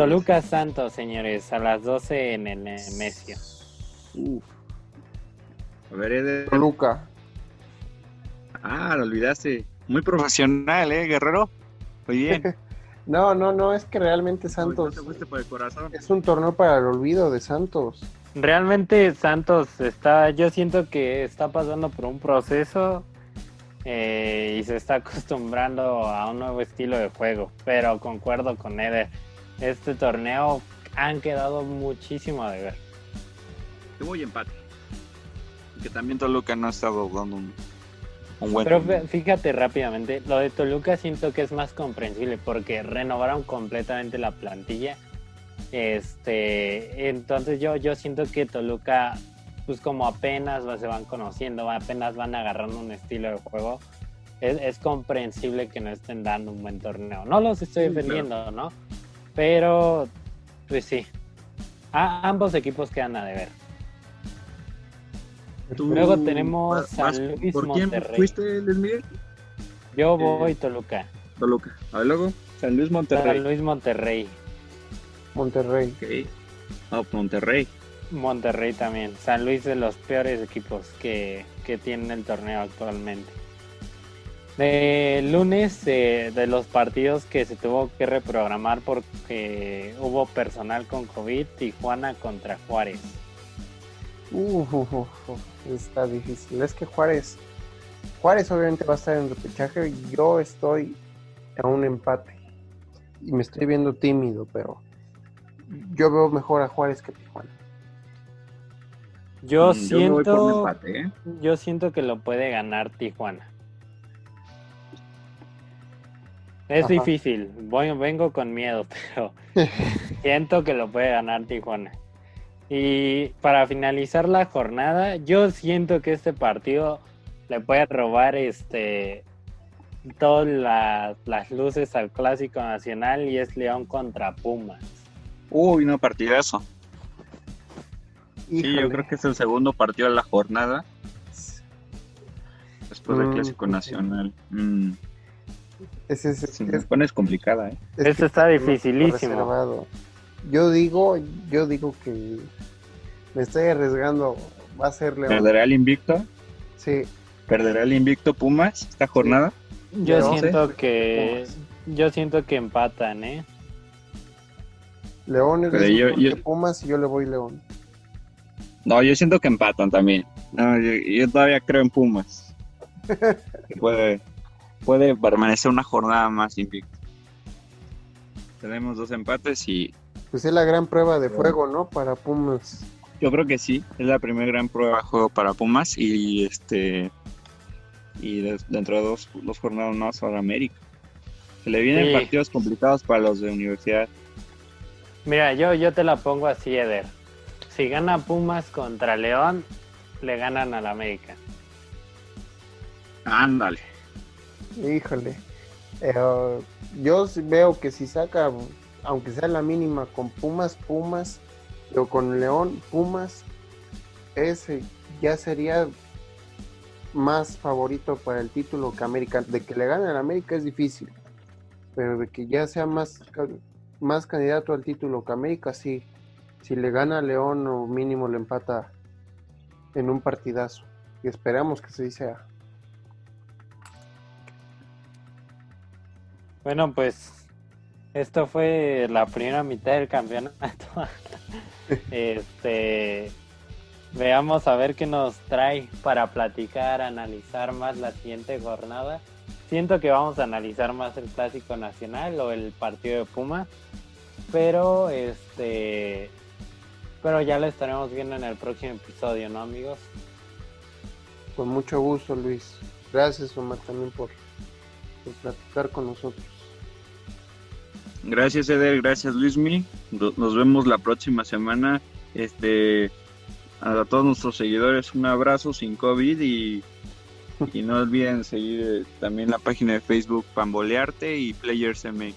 Toluca Santos, señores, a las 12 en el Nemesio. Uf. A ver, Eder. Toluca. Ah, lo olvidaste. Muy profesional, ¿eh, Guerrero? Muy bien. No, no, no, es que realmente No Santos te fuiste por el corazón. es un torneo para el olvido de Santos. Realmente Santos está, yo siento que está pasando por un proceso eh, y se está acostumbrando a un nuevo estilo de juego, pero concuerdo con Eder. Este torneo han quedado muchísimo a deber. Yo voy empate. Que también Toluca no ha estado dando un, un buen Pero fíjate rápidamente, lo de Toluca siento que es más comprensible porque renovaron completamente la plantilla. Este, entonces yo, yo siento que Toluca, pues como apenas va- se van conociendo, apenas van agarrando un estilo de juego, es, es comprensible que no estén dando un buen torneo. No los estoy Sí, defendiendo, ¿no? Pero, pues sí, A- ambos equipos quedan a deber. Tú Luego tenemos San Luis, ¿Por quién Monterrey. fuiste, Luis Miguel? Yo Eh, voy Toluca. Toluca. A ver, luego, San Luis Monterrey. San Luis Monterrey. Monterrey. Ok. Ah, Monterrey. Monterrey también. San Luis de los peores equipos que, que tiene el torneo actualmente. De lunes, eh, de los partidos que se tuvo que reprogramar porque hubo personal con COVID, Tijuana contra Juárez. Uf, está difícil. Es que Juárez, Juárez obviamente va a estar en repechaje. Yo estoy a un empate y me estoy viendo tímido, pero yo veo mejor a Juárez que a Tijuana. Yo Mm, siento, empate, ¿eh? yo siento que lo puede ganar Tijuana. Es Ajá. difícil, voy, vengo con miedo, pero siento que lo puede ganar Tijuana. Y para finalizar la jornada, yo siento que este partido le puede robar este todas la- las luces al clásico nacional y es León contra Pumas. Uy, no, partidazo. Sí, yo creo que es el segundo partido de la jornada después del Mm, Clásico. Nacional. Mm. Ese, ese- Si es- me pones complicada, ¿eh? es que está es dificilísimo. reservado. Yo digo, yo digo que me estoy arriesgando. Va a ser León. ¿Perderá el invicto? Sí, ¿Perderá el invicto Pumas esta jornada? Yo León. siento que Pumas. yo siento que empatan, ¿eh? León es de yo- yo- Pumas y yo le voy León. No, yo siento que empatan también. No, yo, yo todavía creo en Pumas. Puede, puede permanecer una jornada más invicto. Tenemos dos empates y Pues es la gran prueba de fuego, ¿no? Para Pumas. yo creo que sí. Es la primera gran prueba de juego para Pumas y este y de- dentro de dos, dos jornadas más para América. Se le vienen Sí. partidos complicados para los de universidad. Mira, yo, yo te la pongo así, Eder. Si gana Pumas contra León, le ganan al América. Ándale. Híjole. Eh, yo veo que si saca, aunque sea la mínima, con Pumas, Pumas, o con León, Pumas, ese ya sería más favorito para el título que América. De que le gane al América es difícil, pero de que ya sea más, más candidato al título que América, sí. Si le gana a León o mínimo le empata en un partidazo. Y esperamos que así sea. Bueno, pues esto fue la primera mitad del campeonato. este, veamos a ver qué nos trae para platicar, analizar más la siguiente jornada. Siento que vamos a analizar más el clásico nacional o el partido de Puma, pero este, pero ya lo estaremos viendo en el próximo episodio, ¿no, amigos? Con mucho gusto, Luis. Gracias, Omar, también por, por platicar con nosotros. Gracias Eder, gracias Luismi. Nos vemos la próxima semana. Este a todos nuestros seguidores un abrazo sin COVID y, y no olviden seguir eh, también la página de Facebook Pambolearte y Players MX.